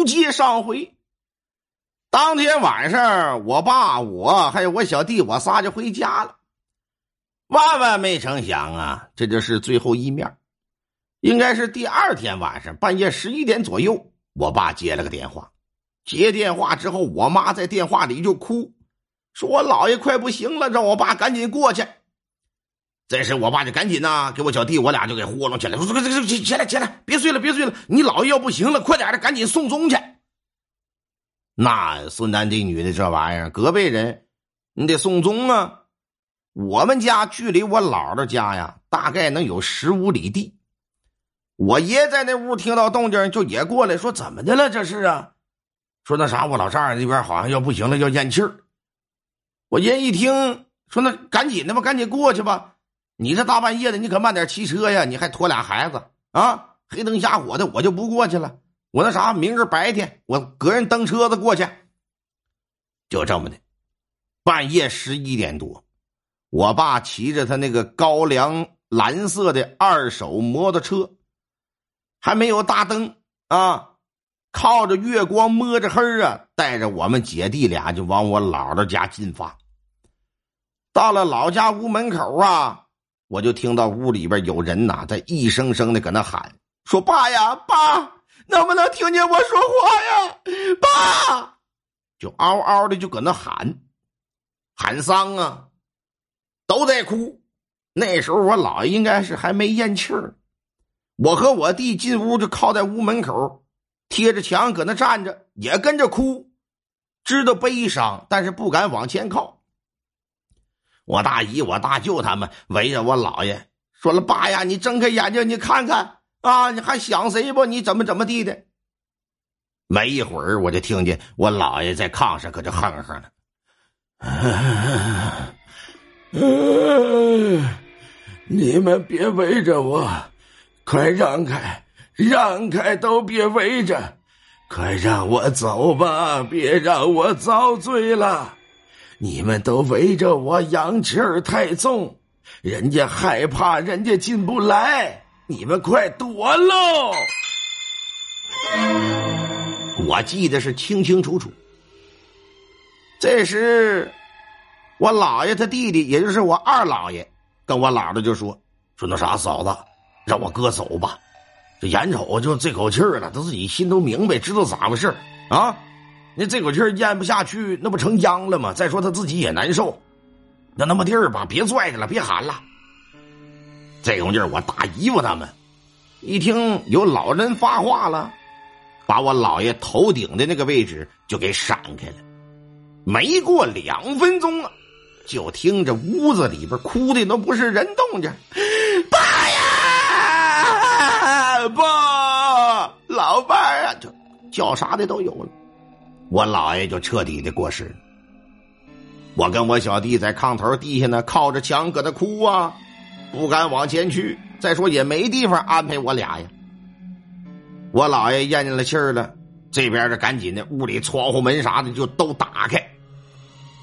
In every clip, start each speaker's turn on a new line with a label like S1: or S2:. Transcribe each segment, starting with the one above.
S1: 不接上回。当天晚上，我爸、我还有我小弟，我仨就回家了。万万没成想啊，这就是最后一面。应该是第二天晚上半夜十一点左右，我爸接了个电话。接电话之后，我妈在电话里就哭，说我姥爷快不行了，让我爸赶紧过去。这时，我爸就赶紧呐，给我小弟我俩就给呼隆起来，说：“这这起来起来，别睡了别睡了，你姥爷要不行了，快点的，赶紧送终去。”那孙男这女的这玩意儿，隔辈人，你得送终啊！我们家距离我姥姥家呀，大概能有十五里地。我爷在那屋听到动静，就也过来说：“怎么的了？这是啊？”说那啥，我老丈人那边好像要不行了，要咽气儿。我爷一听说，那赶紧的吧，赶紧过去吧。你这大半夜的，你可慢点骑车呀！你还拖俩孩子啊，黑灯瞎火的，我就不过去了。我那啥，明儿白天我个人蹬车子过去。就这么的，半夜十一点多，我爸骑着他那个高粱蓝色的二手摩托车，还没有大灯啊，靠着月光摸着黑啊，带着我们姐弟俩就往我姥姥家进发。到了老家屋门口啊，我就听到屋里边有人呐在一声声的搁那喊说：“爸呀，爸！”能不能听见我说话呀，爸？就嗷嗷的就搁那喊，喊丧啊，都在哭。那时候我姥爷应该是还没咽气儿，我和我弟进屋就靠在屋门口，贴着墙搁那站着，也跟着哭，知道悲伤，但是不敢往前靠。我大姨、我大舅他们围着我姥爷说了：“爸呀，你睁开眼睛，你看看。”啊！你还想谁不？你怎么怎么地的？没一会儿，我就听见我姥爷在炕上搁这哼哼呢。
S2: 你们别围着我，快让开，让开，都别围着，快让我走吧，别让我遭罪了。你们都围着我，阳气儿太重，人家害怕，人家进不来。你们快躲喽！
S1: 我记得是清清楚楚。这时，我姥爷他弟弟，也就是我二姥爷，跟我姥姥就说：“说那啥，嫂子，让我哥走吧。这眼瞅就这口气了，他自己心都明白，知道咋回事啊？那这口气咽不下去，那不成秧了吗？再说他自己也难受，那那么地儿吧，别拽着了，别喊了。”这功劲，我大姨夫他们一听有老人发话了，把我姥爷头顶的那个位置就给闪开了。没过两分钟啊，就听着屋子里边哭的都不是人动静，爸呀，爸，老伴儿啊，就叫啥的都有了。我姥爷就彻底的过世了。我跟我小弟在炕头地下呢，靠着墙搁那哭啊。不敢往前去，再说也没地方安排我俩呀。我姥爷咽进了气儿了，这边的赶紧的，屋里窗户门啥的就都打开，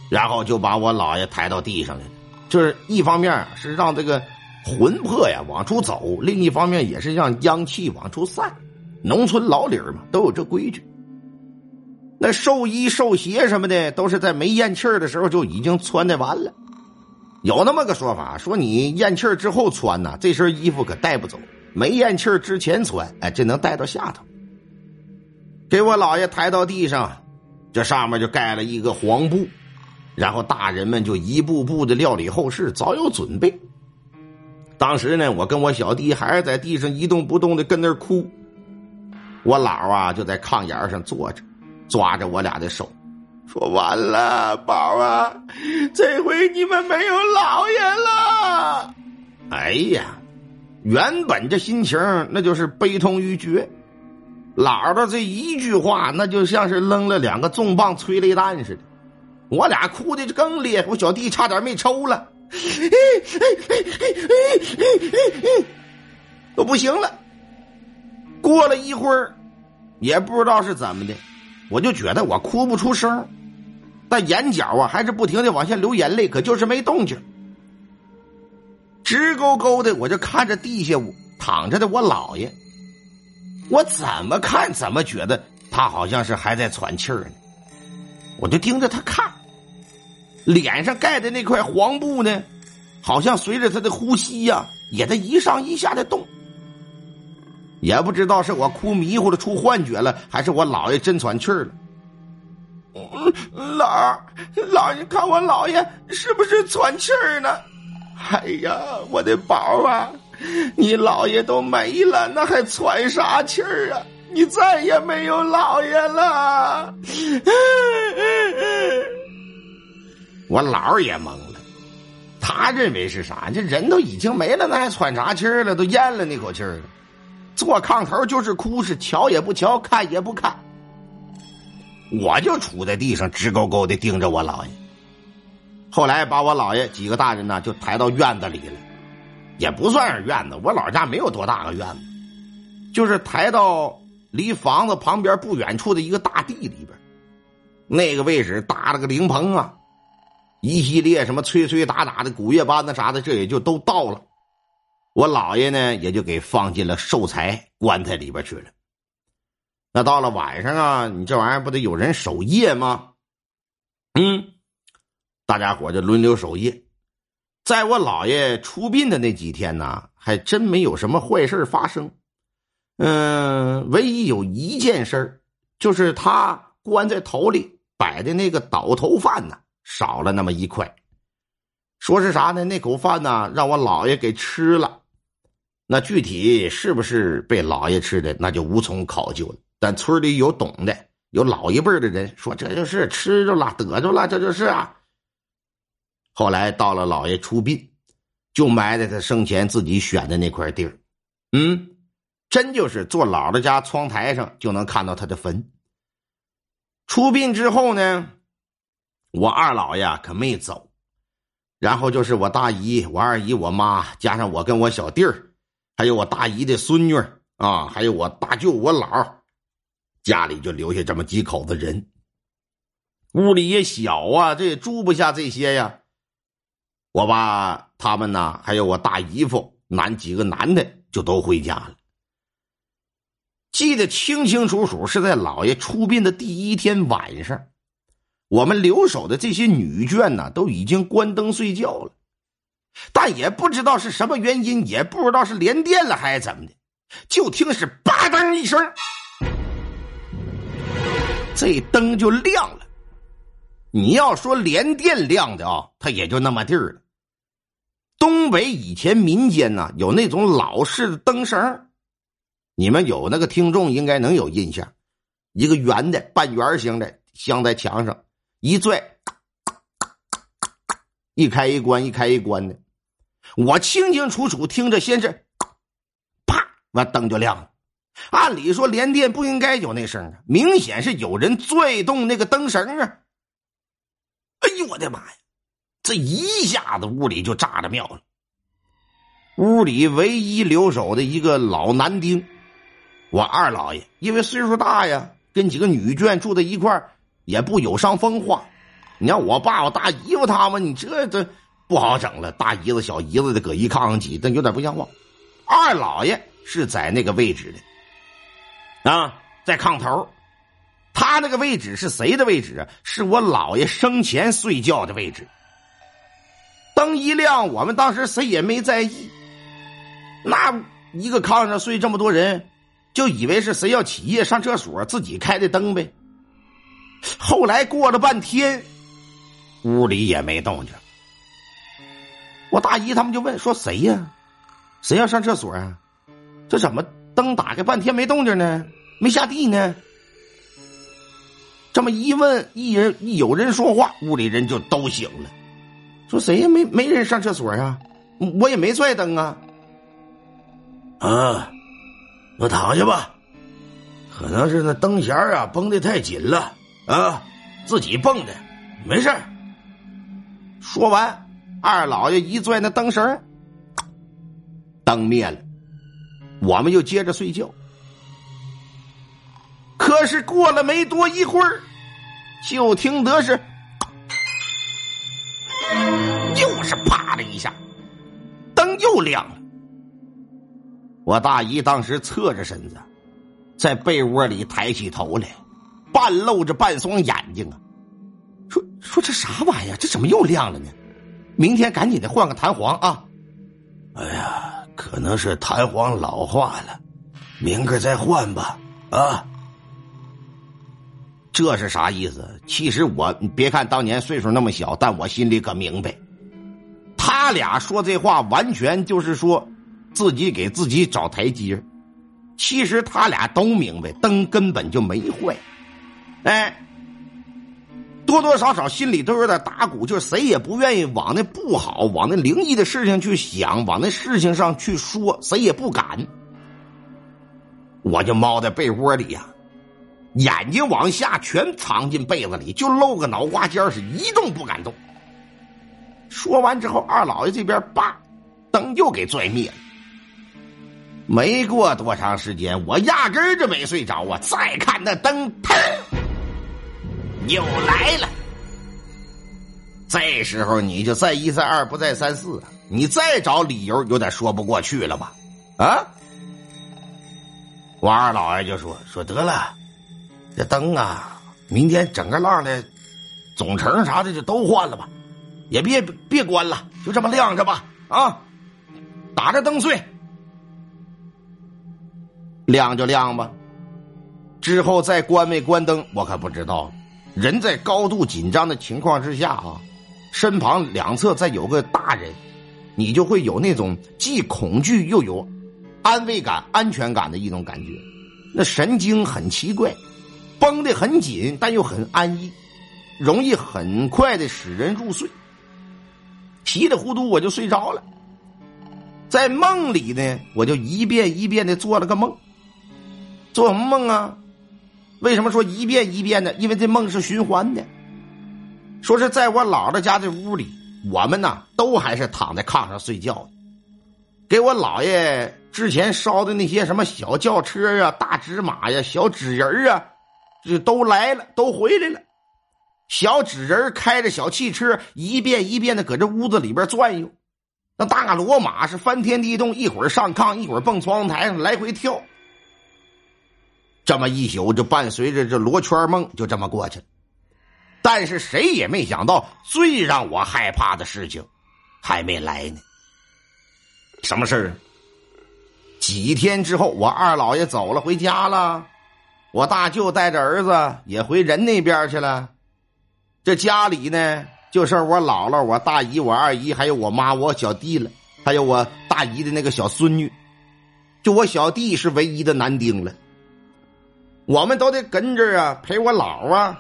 S1: 然后就把我姥爷抬到地上来了。就是一方面是让这个魂魄呀往出走，另一方面也是让阳气往出散。农村老理儿嘛，都有这规矩。那寿衣寿鞋什么的，都是在没咽气儿的时候就已经穿的完了。有那么个说法，说你咽气儿之后穿呐，这身衣服可带不走；没咽气儿之前穿，哎，这能带到下头。给我姥爷抬到地上，这上面就盖了一个黄布，然后大人们就一步步的料理后事，早有准备。当时呢，我跟我小弟还在地上一动不动的跟那儿哭，我姥啊就在炕沿上坐着，抓着我俩的手。说完了，宝啊，这回你们没有老爷了。哎呀，原本这心情那就是悲痛欲绝，姥姥这一句话，那就像是扔了两个重磅催泪弹似的。我俩哭的就更烈，我小弟差点没抽了，都不行了。过了一会儿，也不知道是怎么的，我就觉得我哭不出声。但眼角啊，还是不停的往下流眼泪，可就是没动静。直勾勾的，我就看着地下躺着的我姥爷，我怎么看怎么觉得他好像是还在喘气儿呢，我就盯着他看，脸上盖的那块黄布呢，好像随着他的呼吸呀，也在一上一下的动。也不知道是我哭迷糊了出幻觉了，还是我姥爷真喘气儿了。姥儿，老爷看我姥爷是不是喘气儿呢？哎呀，我的宝啊，你姥爷都没了，那还喘啥气儿啊？你再也没有姥爷了。我姥儿也懵了，他认为是啥？这人都已经没了，那还喘啥气儿了？都咽了那口气儿了。坐炕头就是哭，是瞧也不瞧，看也不看。我就杵在地上，直勾勾的盯着我姥爷。后来把我姥爷几个大人呢，就抬到院子里了，也不算是院子，我老家没有多大个院子，就是抬到离房子旁边不远处的一个大地里边，那个位置搭了个灵棚啊，一系列什么吹吹打打的鼓乐班子啥的，这也就都到了。我姥爷呢，也就给放进了寿材棺材里边去了。那到了晚上啊，你这玩意儿不得有人守夜吗？嗯，大家伙就轮流守夜。在我姥爷出殡的那几天呢，还真没有什么坏事发生。嗯，唯一有一件事就是他棺材头里摆的那个倒头饭呢，少了那么一块。说是啥呢？那口饭呢，让我姥爷给吃了。那具体是不是被老爷吃的，那就无从考究了。但村里有懂的，有老一辈的人说，这就是吃着了，得着了，这就是啊。后来到了老爷出殡，就埋在他生前自己选的那块地儿。嗯，真就是坐姥姥家窗台上就能看到他的坟。出殡之后呢，我二姥爷可没走，然后就是我大姨、我二姨、我妈，加上我跟我小弟儿。还有我大姨的孙女啊，还有我大舅、我姥，家里就留下这么几口子人。屋里也小啊，这也住不下这些呀。我把他们呢，还有我大姨夫，男几个男的就都回家了。记得清清楚楚，是在老爷出殡的第一天晚上，我们留守的这些女眷呢，都已经关灯睡觉了。但也不知道是什么原因，也不知道是连电了还是怎么的，就听是“吧噔”一声，这灯就亮了。你要说连电亮的啊，它也就那么地儿了。东北以前民间呢有那种老式的灯绳，你们有那个听众应该能有印象，一个圆的半圆形的，镶在墙上，一拽，一开一关，一开一关的。我清清楚楚听着，先是啪，完灯就亮了。按理说连电不应该有那声啊，明显是有人拽动那个灯绳啊。哎呦我的妈呀！这一下子屋里就炸了庙了。屋里唯一留守的一个老男丁，我二老爷，因为岁数大呀，跟几个女眷住在一块也不有伤风化。你看我爸、我大姨夫他们，你这这。不好整了，大姨子、小姨子的搁一炕上挤，那有点不像话。二老爷是在那个位置的，啊，在炕头。他那个位置是谁的位置？是我姥爷生前睡觉的位置。灯一亮，我们当时谁也没在意。那一个炕上睡这么多人，就以为是谁要起夜上厕所，自己开的灯呗。后来过了半天，屋里也没动静。我大姨他们就问说：“谁呀？谁要上厕所啊？这怎么灯打开半天没动静呢？没下地呢？”这么一问，一人一有人说话，屋里人就都醒了，说：“谁呀？没没人上厕所啊？我也没拽灯啊。”
S2: 啊，我躺下吧，可能是那灯弦啊绷的太紧了啊，自己蹦的，没事
S1: 说完。二老爷一拽那灯绳，灯灭了，我们又接着睡觉。可是过了没多一会儿，就听得是，又是啪的一下，灯又亮了。我大姨当时侧着身子，在被窝里抬起头来，半露着半双眼睛啊。说说这啥玩意儿？这怎么又亮了呢？明天赶紧的换个弹簧啊！
S2: 哎呀，可能是弹簧老化了，明个再换吧。啊，
S1: 这是啥意思？其实我别看当年岁数那么小，但我心里可明白。他俩说这话完全就是说自己给自己找台阶。其实他俩都明白灯根本就没坏，哎。多多少少心里都有点打鼓，就是谁也不愿意往那不好、往那灵异的事情去想，往那事情上去说，谁也不敢。我就猫在被窝里呀，眼睛往下全藏进被子里，就露个脑瓜尖是一动不敢动。说完之后，二老爷这边叭，灯又给拽灭了。没过多长时间，我压根儿就没睡着啊！再看那灯，砰！又来了，这时候你就再一再二不再三四，你再找理由有点说不过去了吧？啊！我二老爷就说说得了，这灯啊，明天整个浪的总成啥的就都换了吧，也别别关了，就这么亮着吧。啊，打着灯睡，亮就亮吧，之后再关没关灯，我可不知道。人在高度紧张的情况之下啊，身旁两侧再有个大人，你就会有那种既恐惧又有安慰感、安全感的一种感觉。那神经很奇怪，绷得很紧，但又很安逸，容易很快的使人入睡。稀里糊涂我就睡着了，在梦里呢，我就一遍一遍的做了个梦，做什么梦啊？为什么说一遍一遍的？因为这梦是循环的。说是在我姥姥家这屋里，我们呢都还是躺在炕上睡觉，给我姥爷之前烧的那些什么小轿车啊、大纸马呀、小纸人啊，这都来了，都回来了。小纸人开着小汽车，一遍一遍的搁这屋子里边转悠。那大骡马是翻天地动，一会儿上炕，一会儿蹦窗台上来回跳。这么一宿就伴随着这罗圈梦就这么过去了，但是谁也没想到最让我害怕的事情还没来呢。什么事儿？几天之后，我二老爷走了，回家了。我大舅带着儿子也回人那边去了。这家里呢，就剩我姥姥、我大姨、我二姨，还有我妈、我小弟了，还有我大姨的那个小孙女。就我小弟是唯一的男丁了。我们都得跟着啊，陪我姥啊。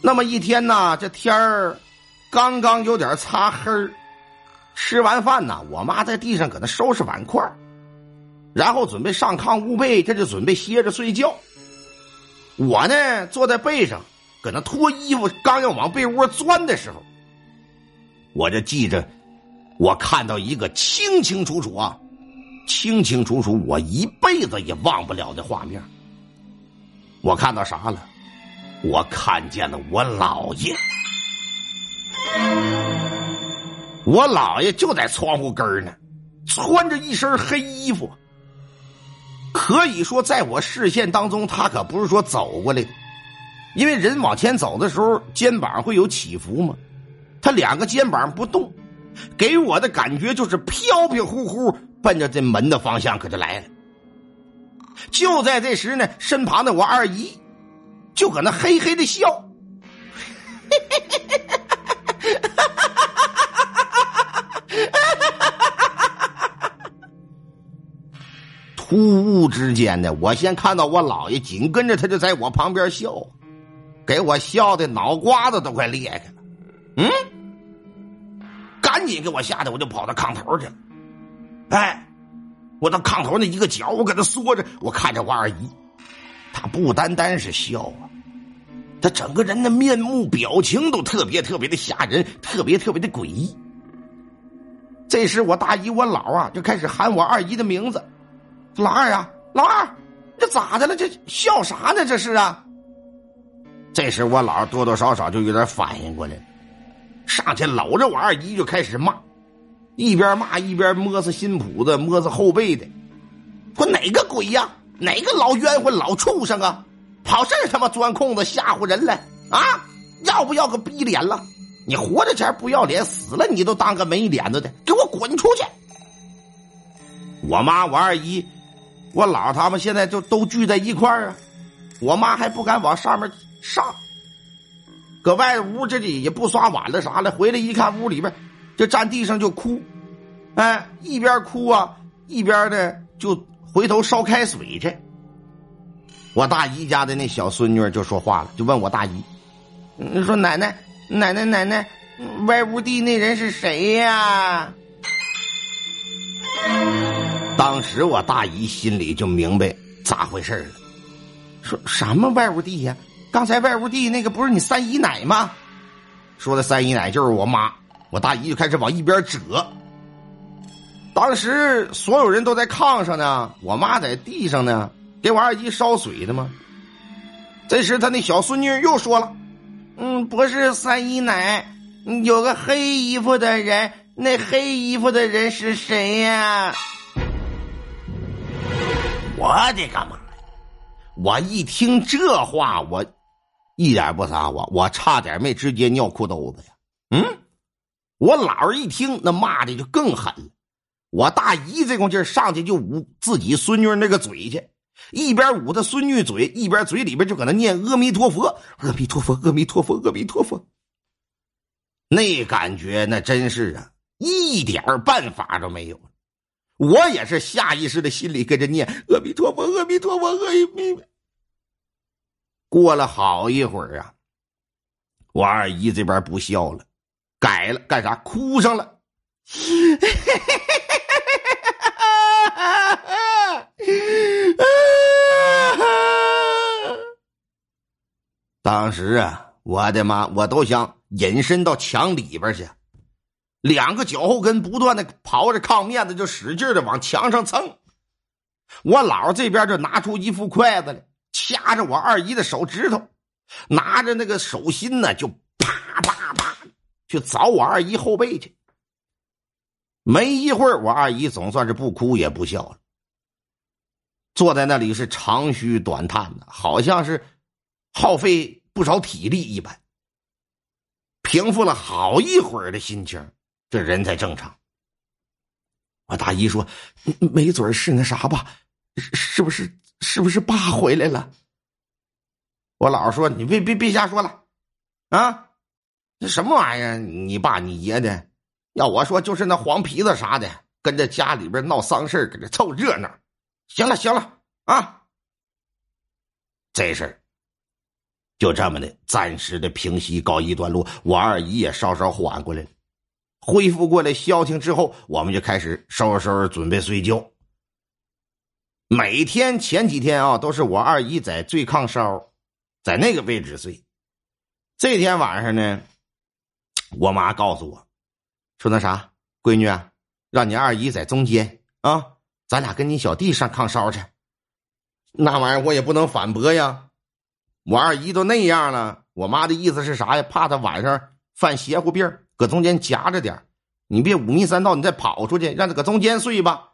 S1: 那么一天呢，这天儿刚刚有点擦黑儿。吃完饭呢，我妈在地上搁那收拾碗筷然后准备上炕捂被，这就准备歇着睡觉。我呢，坐在背上，搁那脱衣服，刚要往被窝钻的时候，我就记着，我看到一个清清楚楚啊。清清楚楚，我一辈子也忘不了的画面。我看到啥了？我看见了我姥爷，我姥爷就在窗户根呢，穿着一身黑衣服。可以说，在我视线当中，他可不是说走过来，因为人往前走的时候，肩膀会有起伏嘛。他两个肩膀不动，给我的感觉就是飘飘忽忽。奔着这门的方向可就来了。就在这时呢，身旁的我二姨就搁那嘿嘿的笑，突兀之间呢，我先看到我姥爷，紧跟着他就在我旁边笑，给我笑的脑瓜子都快裂开了。嗯，赶紧给我吓得，我就跑到炕头去了。哎，我到炕头那一个角，我搁那缩着，我看着我二姨，她不单单是笑啊，她整个人的面目表情都特别特别的吓人，特别特别的诡异。这时，我大姨我姥啊就开始喊我二姨的名字：“老二啊，老二，这咋的了？这笑啥呢？这是啊！”这时，我姥多多少少就有点反应过来了，上去搂着我二姨就开始骂。一边骂一边摸着新脯子，摸着后背的，说哪个鬼呀？哪个老冤魂、老畜生啊？跑这儿他妈钻空子吓唬人来啊？要不要个逼脸了？你活着前不要脸，死了你都当个没脸子的，给我滚出去！我妈、我二姨、我姥他们现在就都聚在一块儿啊。我妈还不敢往上面上，搁外屋这里也不刷碗了啥了。回来一看，屋里边就站地上就哭，哎，一边哭啊，一边的就回头烧开水去。我大姨家的那小孙女就说话了，就问我大姨：“说奶奶，奶奶，奶奶，外屋地那人是谁呀？”当时我大姨心里就明白咋回事了，说什么外屋地呀？刚才外屋地那个不是你三姨奶吗？说的三姨奶就是我妈。我大姨就开始往一边折。当时所有人都在炕上呢，我妈在地上呢，给我二姨烧水的吗？这时他那小孙女又说了：“嗯，不是三姨奶，有个黑衣服的人，那黑衣服的人是谁呀？”我的个妈呀！我一听这话，我一点不撒谎，我差点没直接尿裤兜子呀！嗯，我姥儿一听，那骂的就更狠了。我大姨这功劲上去就捂自己孙女那个嘴去，一边捂她孙女嘴，一边嘴里边就搁那念阿弥陀佛，阿弥陀佛，阿弥陀佛，阿弥陀佛。那感觉那真是啊，一点办法都没有。我也是下意识的心里跟着念阿弥陀佛，阿弥陀佛，阿弥陀佛。过了好一会儿啊，我二姨这边不笑了，改了干啥？哭上了。当时啊，我的妈，我都想隐身到墙里边去。两个脚后跟不断的刨着炕面子，就使劲的往墙上蹭。我姥这边就拿出一副筷子来，掐着我二姨的手指头，拿着那个手心呢，就去凿我二姨后背去。没一会儿，我二姨总算是不哭也不笑了，坐在那里是长吁短叹的，好像是耗费不少体力一般。平复了好一会儿的心情。这人才正常。我大姨说：“没准是那啥吧？是不是？是不是爸回来了？”我姥说：“你别别别瞎说了，啊，什么玩意儿？你爸你爷的？要我说，就是那黄皮子啥的，跟着家里边闹丧事搁这凑热闹。行了行了啊，这事儿就这么的暂时的平息告一段落。我二姨也稍稍缓过来了。”恢复过来消停之后，我们就开始收拾收拾，准备睡觉。每天前几天啊，都是我二姨在最炕梢，在那个位置睡。这天晚上呢，我妈告诉我，说那啥，闺女啊，让你二姨在中间啊，咱俩跟你小弟上炕梢去。那玩意儿我也不能反驳呀，我二姨都那样了，我妈的意思是啥呀？怕她晚上犯邪乎病搁中间夹着点你别五迷三道，你再跑出去，让他搁中间睡吧。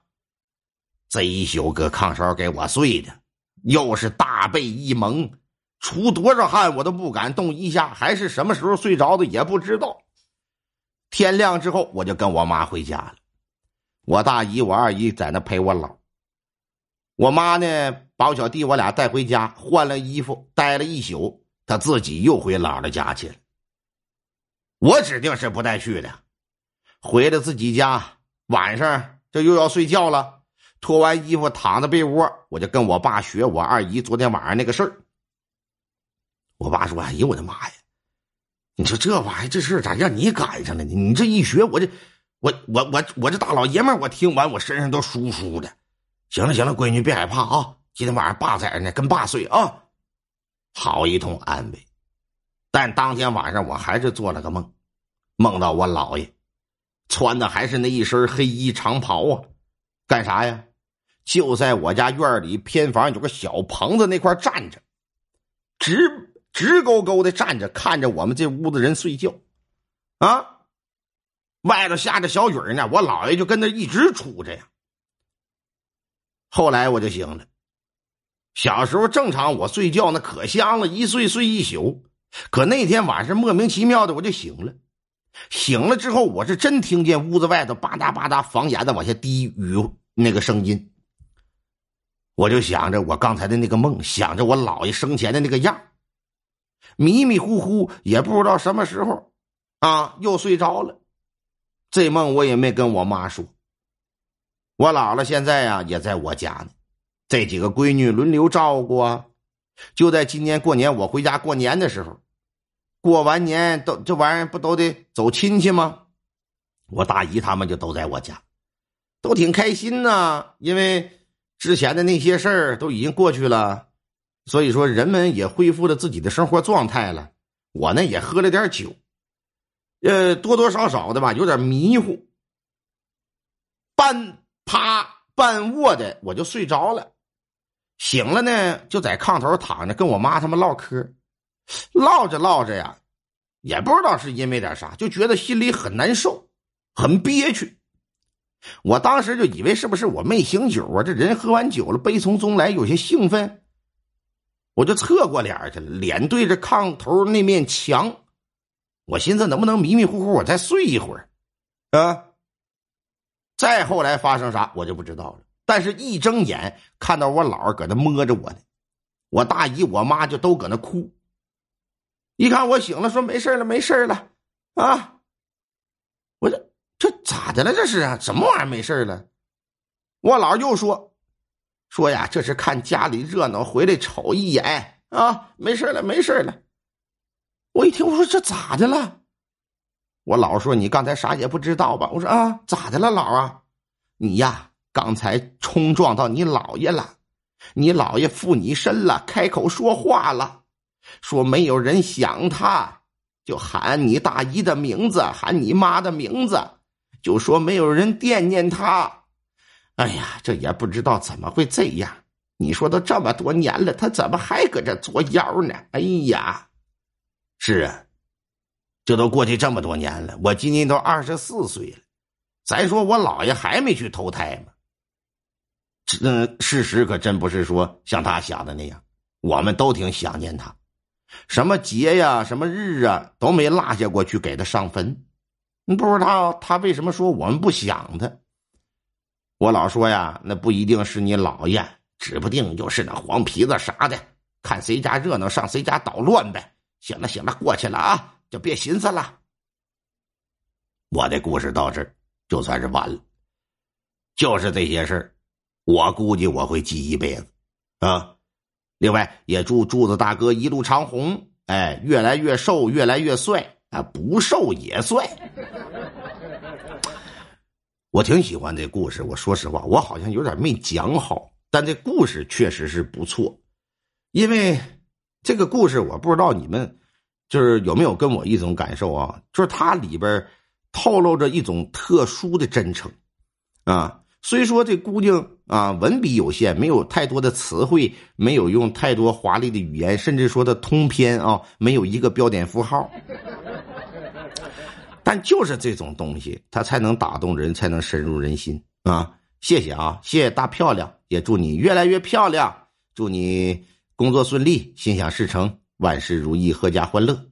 S1: 这一宿搁炕梢给我睡的，又是大被一蒙，出多少汗我都不敢动一下，还是什么时候睡着的也不知道。天亮之后，我就跟我妈回家了。我大姨、我二姨在那陪我姥。我妈呢，把我小弟我俩带回家，换了衣服，待了一宿，她自己又回姥姥家去了。我指定是不带去的。回了自己家，晚上这又要睡觉了。脱完衣服，躺在被窝，我就跟我爸学我二姨昨天晚上那个事儿。我爸说：“哎呦我的妈呀！你说这玩意儿，这事咋让你赶上了呢？你这一学，我这我我我我这大老爷们我听完我身上都舒舒的。行了行了，闺女别害怕啊！今天晚上爸在这呢，跟爸睡啊。好一通安慰。但当天晚上我还是做了个梦，梦到我姥爷，穿的还是那一身黑衣长袍啊，干啥呀？就在我家院里偏房有个小棚子那块站着，直直勾勾的站着，看着我们这屋子人睡觉，啊，外头下着小雨呢，我姥爷就跟那一直杵着呀。后来我就醒了，小时候正常，我睡觉那可香了，一睡睡一宿。可那天晚上莫名其妙的我就醒了，醒了之后我是真听见屋子外头吧嗒吧嗒房檐子往下滴雨那个声音。我就想着我刚才的那个梦，想着我姥爷生前的那个样迷迷糊糊也不知道什么时候，啊，又睡着了。这梦我也没跟我妈说。我姥姥现在呀也在我家呢，这几个闺女轮流照顾啊。就在今年过年，我回家过年的时候，过完年都这玩意儿不都得走亲戚吗？我大姨他们就都在我家，都挺开心呐。因为之前的那些事儿都已经过去了，所以说人们也恢复了自己的生活状态了。我呢也喝了点酒，呃，多多少少的吧，有点迷糊，半趴半卧的，我就睡着了。醒了呢，就在炕头躺着，跟我妈他们唠嗑，唠着唠着呀，也不知道是因为点啥，就觉得心里很难受，很憋屈。我当时就以为是不是我没醒酒啊？这人喝完酒了，悲从中来，有些兴奋，我就侧过脸去了，脸对着炕头那面墙。我寻思能不能迷迷糊糊，我再睡一会儿，啊？再后来发生啥，我就不知道了。但是，一睁眼看到我姥搁那摸着我呢，我大姨、我妈就都搁那哭。一看我醒了，说没事了，没事了，啊！我这这咋的了？这是啊，什么玩意儿？没事了？我姥又说说呀，这是看家里热闹，回来瞅一眼啊，没事了，没事了。我一听，我说这咋的了？我姥说你刚才啥也不知道吧？我说啊，咋的了，姥啊？你呀。刚才冲撞到你姥爷了，你姥爷附你身了，开口说话了，说没有人想他，就喊你大姨的名字，喊你妈的名字，就说没有人惦念他。哎呀，这也不知道怎么会这样。你说都这么多年了，他怎么还搁这作妖呢？哎呀，是啊，这都过去这么多年了，我今年都二十四岁了，再说我姥爷还没去投胎吗？嗯，事实可真不是说像他想的那样，我们都挺想念他，什么节呀，什么日啊，都没落下过去给他上坟。不知道他为什么说我们不想他？我老说呀，那不一定是你姥爷，指不定就是那黄皮子啥的，看谁家热闹上谁家捣乱呗。行了行了，过去了啊，就别寻思了。我的故事到这儿就算是完了，就是这些事儿。我估计我会记一辈子，啊！另外也祝柱子大哥一路长虹，哎，越来越瘦，越来越帅啊！不瘦也帅。我挺喜欢这故事，我说实话，我好像有点没讲好，但这故事确实是不错。因为这个故事，我不知道你们就是有没有跟我一种感受啊，就是它里边透露着一种特殊的真诚，啊。虽说这姑娘啊文笔有限，没有太多的词汇，没有用太多华丽的语言，甚至说的通篇啊没有一个标点符号，但就是这种东西，它才能打动人，才能深入人心啊！谢谢啊，谢谢大漂亮，也祝你越来越漂亮，祝你工作顺利，心想事成，万事如意，阖家欢乐。